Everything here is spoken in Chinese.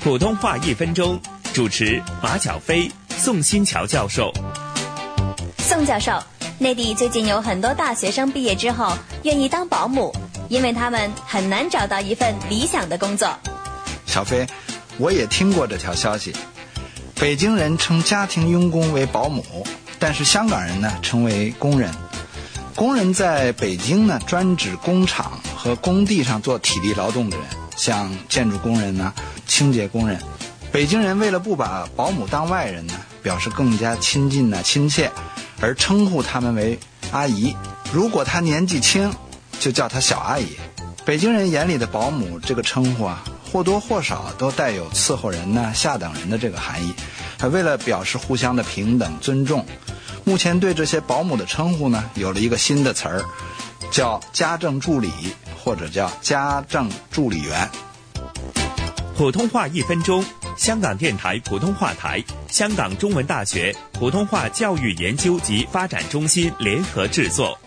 普通话一分钟，主持马小飞、宋新桥教授。宋教授，内地最近有很多大学生毕业之后愿意当保姆，因为他们很难找到一份理想的工作。小飞，我也听过这条消息。北京人称家庭佣工为保姆，但是香港人呢称为工人。工人在北京呢，专指工厂和工地上做体力劳动的人，像建筑工人呢、清洁工人。北京人为了不把保姆当外人呢，表示更加亲近呢、亲切，而称呼他们为阿姨。如果她年纪轻，就叫她小阿姨。北京人眼里的保姆这个称呼啊，或多或少都带有伺候人呢、下等人的这个含义。还为了表示互相的平等尊重。目前对这些保姆的称呼呢，有了一个新的词儿，叫家政助理或者叫家政助理员。普通话一分钟，香港电台普通话台、香港中文大学普通话教育研究及发展中心联合制作。